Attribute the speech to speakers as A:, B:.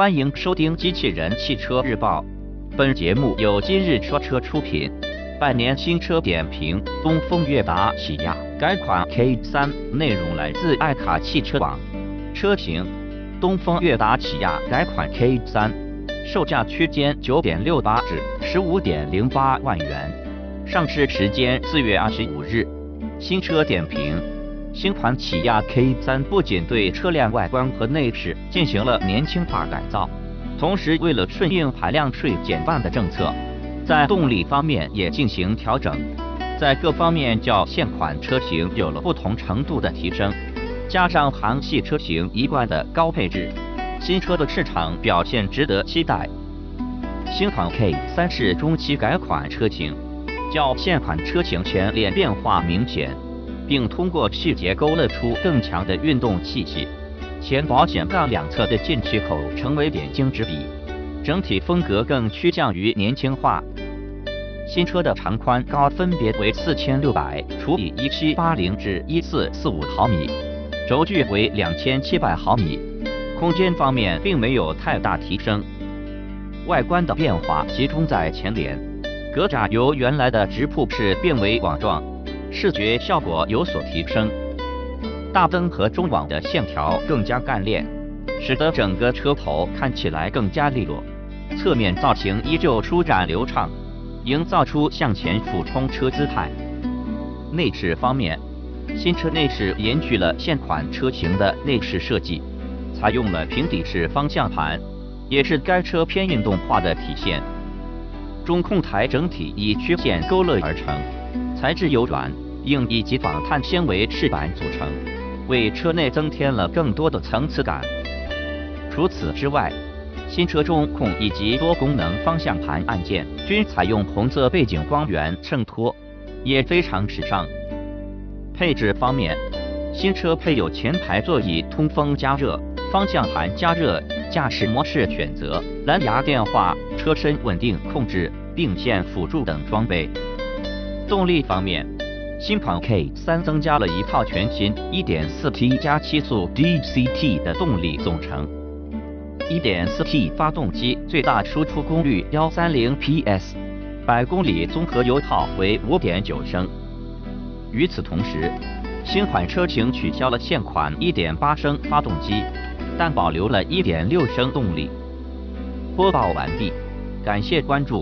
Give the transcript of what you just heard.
A: 欢迎收听《机器人汽车日报》，本节目由今日说车出品。半年新车点评：东风悦达起亚改款 K3，内容来自爱卡汽车网。车型：东风悦达起亚改款 K3，售价区间九点六八至十五点零八万元，上市时间四月二十五日。新车点评。新款起亚 K3 不仅对车辆外观和内饰进行了年轻化改造，同时为了顺应排量税减半的政策，在动力方面也进行调整，在各方面较现款车型有了不同程度的提升。加上韩系车型一贯的高配置，新车的市场表现值得期待。新款 K3 是中期改款车型，较现款车型前脸变化明显。并通过细节勾勒出更强的运动气息，前保险杠两侧的进气口成为点睛之笔，整体风格更趋向于年轻化。新车的长宽高分别为四千六百除以一七八零至一四四五毫米，轴距为两千七百毫米，空间方面并没有太大提升。外观的变化集中在前脸，格栅由原来的直瀑式变为网状。视觉效果有所提升，大灯和中网的线条更加干练，使得整个车头看起来更加利落。侧面造型依旧舒展流畅，营造出向前俯冲车姿态。内饰方面，新车内饰延续了现款车型的内饰设计，采用了平底式方向盘，也是该车偏运动化的体现。中控台整体以曲线勾勒而成。材质由软、硬以及仿碳纤维饰板组成，为车内增添了更多的层次感。除此之外，新车中控以及多功能方向盘按键均采用红色背景光源衬托，也非常时尚。配置方面，新车配有前排座椅通风加热、方向盘加热、驾驶模式选择、蓝牙电话、车身稳定控制、并线辅助等装备。动力方面，新款 K3 增加了一套全新 1.4T 加七速 DCT 的动力总成。1.4T 发动机最大输出功率130 PS，百公里综合油耗为5.9升。与此同时，新款车型取消了现款1.8升发动机，但保留了1.6升动力。播报完毕，感谢关注。